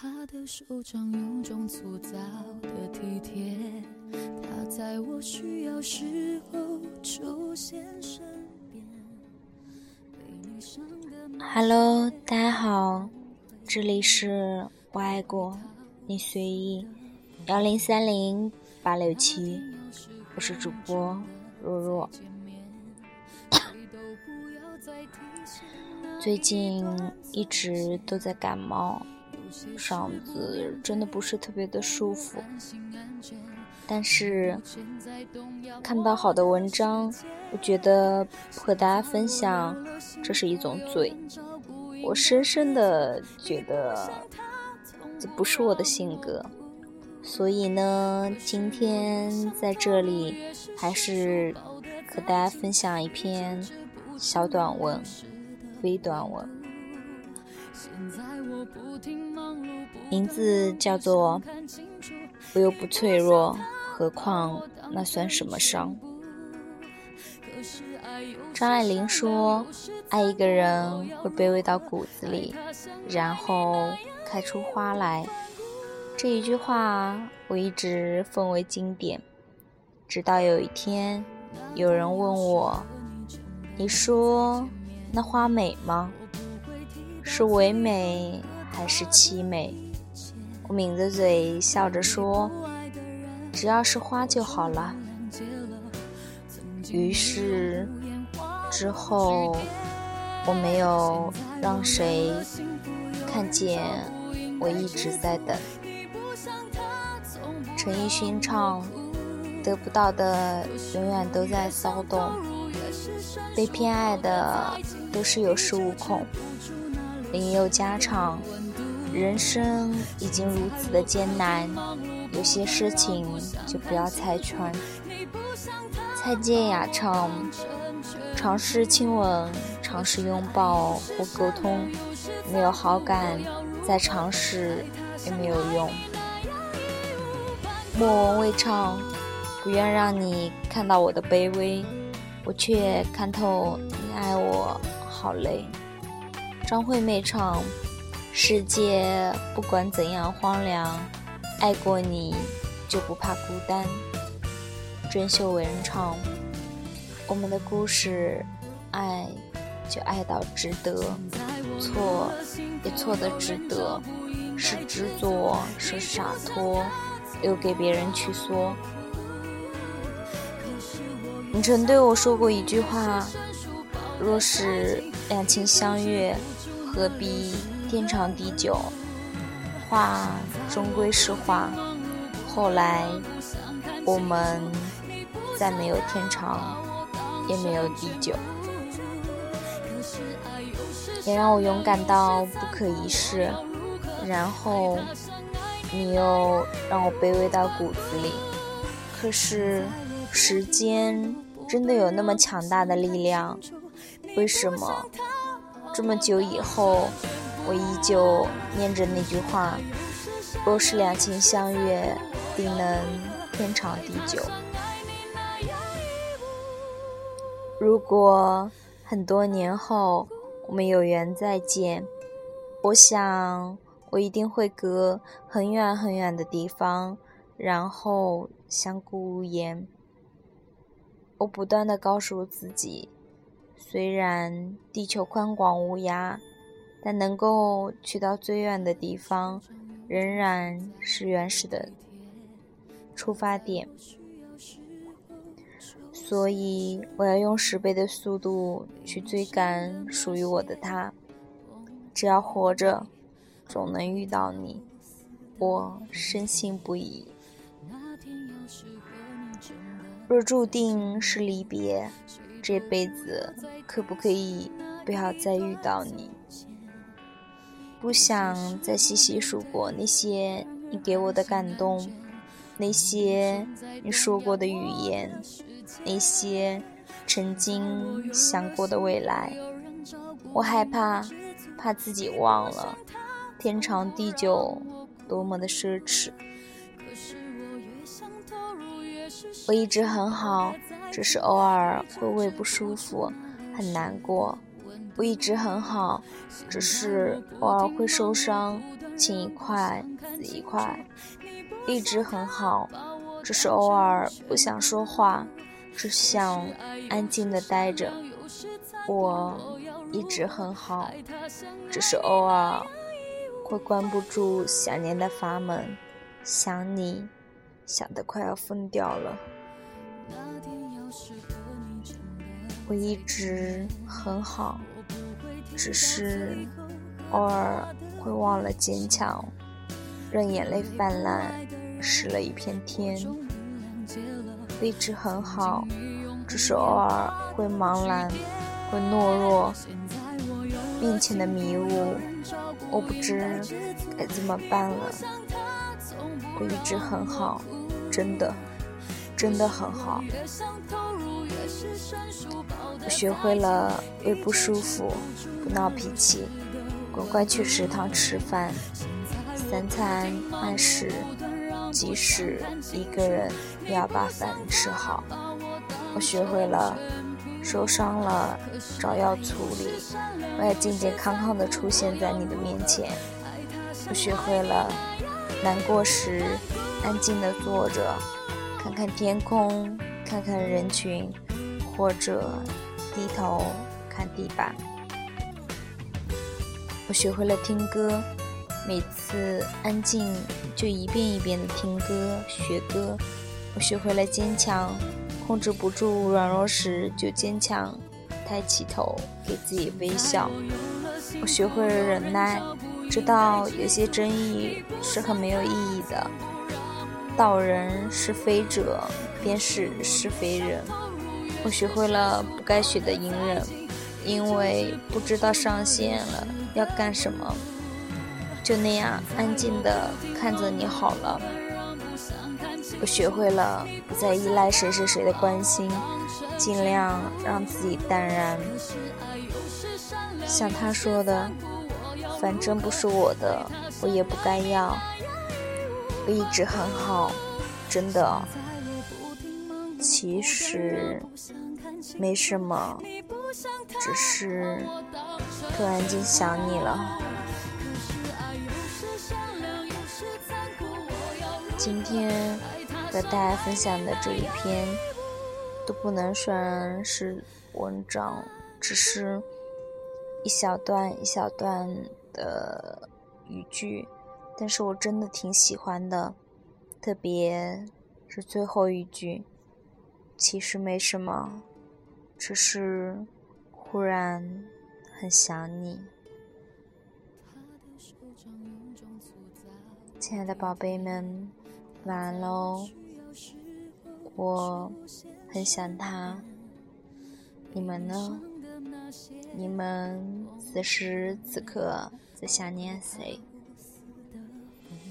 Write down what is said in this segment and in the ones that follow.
他的手掌有种粗糙的体贴，他在我需要时候出现身边。Hello，大家好，这里是我爱过你随意幺零三零八六七，我是主播若若。最近一直都在感冒。嗓子真的不是特别的舒服，但是看到好的文章，我觉得和大家分享，这是一种罪。我深深的觉得这不是我的性格，所以呢，今天在这里还是和大家分享一篇小短文，微短文。名字叫做“我又不脆弱，何况那算什么伤？”张爱玲说：“爱一个人会卑微到骨子里，然后开出花来。”这一句话我一直奉为经典，直到有一天，有人问我：“你说那花美吗？”是唯美还是凄美？我抿着嘴笑着说：“只要是花就好了。”于是之后我没有让谁看见我一直在等。陈奕迅唱：“得不到的永远都在骚动，被偏爱的都是有恃无恐。”林宥嘉唱：“人生已经如此的艰难，有些事情就不要拆穿。”蔡健雅唱：“尝试亲吻，尝试拥抱或沟通，没有好感，再尝试也没有用。”莫文蔚唱：“不愿让你看到我的卑微，我却看透你爱我，好累。”张惠妹唱：“世界不管怎样荒凉，爱过你就不怕孤单。”郑秀文唱：“我们的故事，爱就爱到值得，错也错的值得，是执着是洒脱，留给别人去说。”你曾对我说过一句话：“若是两情相悦。”何必天长地久？话终归是话。后来，我们再没有天长，也没有地久，也让我勇敢到不可一世。然后，你又让我卑微到骨子里。可是，时间真的有那么强大的力量？为什么？这么久以后，我依旧念着那句话：“若是两情相悦，定能天长地久。”如果很多年后我们有缘再见，我想我一定会隔很远很远的地方，然后相顾无言。我不断的告诉自己。虽然地球宽广无涯，但能够去到最远的地方，仍然是原始的出发点。所以，我要用十倍的速度去追赶属于我的他。只要活着，总能遇到你，我深信不疑。若注定是离别。这辈子可不可以不要再遇到你？不想再细细数过那些你给我的感动，那些你说过的语言，那些曾经想过的未来。我害怕，怕自己忘了，天长地久多么的奢侈。我一直很好。只是偶尔会胃不舒服，很难过。我一直很好，只是偶尔会受伤，青一块紫一块，一直很好，只是偶尔不想说话，只想安静的待着。我一直很好，只是偶尔会关不住想念的阀门，想你，想得快要疯掉了。我一直很好，只是偶尔会忘了坚强，任眼泪泛滥，湿了一片天。我一直很好，只是偶尔会茫然，会懦弱，面前的迷雾，我不知该怎么办了。我一直很好，真的，真的很好。我学会了胃不舒服不闹脾气，乖乖去食堂吃饭，三餐按时，即使一个人也要把饭吃好。我学会了受伤了找药处理，我也健健康康的出现在你的面前。我学会了难过时安静的坐着，看看天空，看看人群。或者低头看地板。我学会了听歌，每次安静就一遍一遍的听歌学歌。我学会了坚强，控制不住软弱时就坚强，抬起头给自己微笑。我学会了忍耐，知道有些争议是很没有意义的。道人是非者，便是是非人。我学会了不该学的隐忍，因为不知道上线了要干什么，就那样安静的看着你好了。我学会了不再依赖谁谁谁的关心，尽量让自己淡然。像他说的，反正不是我的，我也不该要。我一直很好，真的。其实没什么，只是突然间想你了。今天和大家分享的这一篇都不能算是文章，只是一小段一小段的语句，但是我真的挺喜欢的，特别是最后一句。其实没什么，只是忽然很想你，亲爱的宝贝们，晚安喽！我很想他，你们呢？你们此时此刻在想念谁？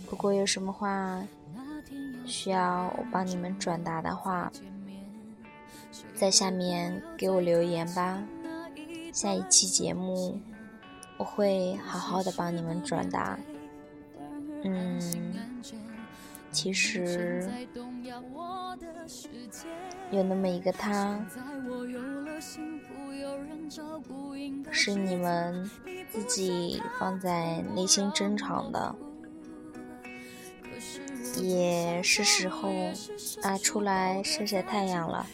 如果有什么话需要我帮你们转达的话，在下面给我留言吧，下一期节目我会好好的帮你们转达。嗯，其实有那么一个他，是你们自己放在内心珍藏的，也是时候啊出来晒晒太阳了。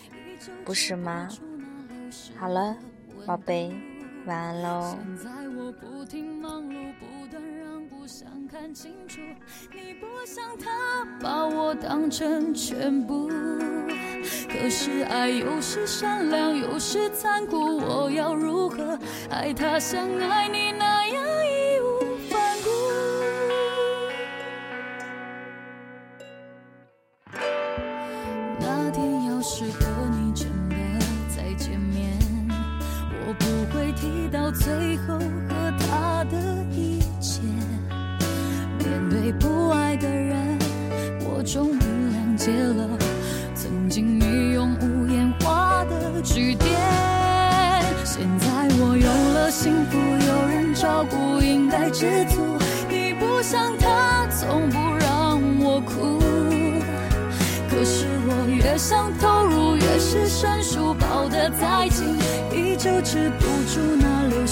不是吗？好了，宝贝，晚安喽。看清楚，你不想他把我当成全部可是爱有时善良，有时残酷，我要如何爱他像爱你那样义无解了曾经你用无言画的句点。现在我有了幸福，有人照顾，应该知足。你不像他，从不让我哭。可是我越想投入，越是生疏，抱得再紧，依旧止不住那流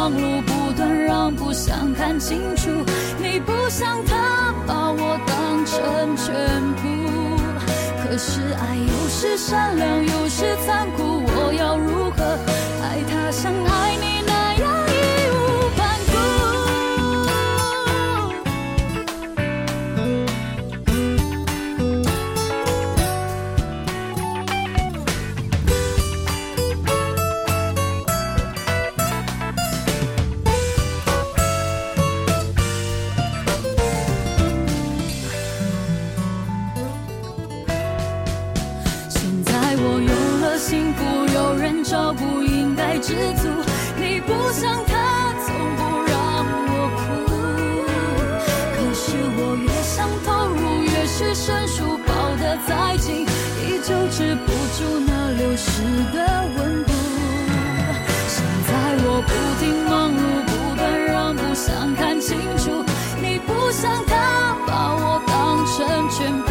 忙碌，不断让步，想看清楚。你不像他把我当成全部，可是爱有时善良，有时残酷，我要如何爱他像爱你少不应该知足，你不像他，从不让我哭。可是我越想投入，越是生疏，抱得再紧，依旧止不住那流失的温度。现在我不停忙碌，不断让步，想看清楚，你不像他，把我当成全部。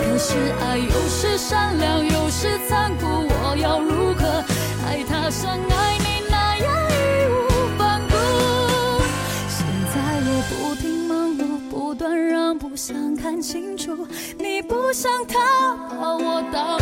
可是爱有时善良，有时残酷，要如何？爱他像爱你那样义无反顾。现在我不停忙碌，不断让步，想看清楚。你不像他把我当。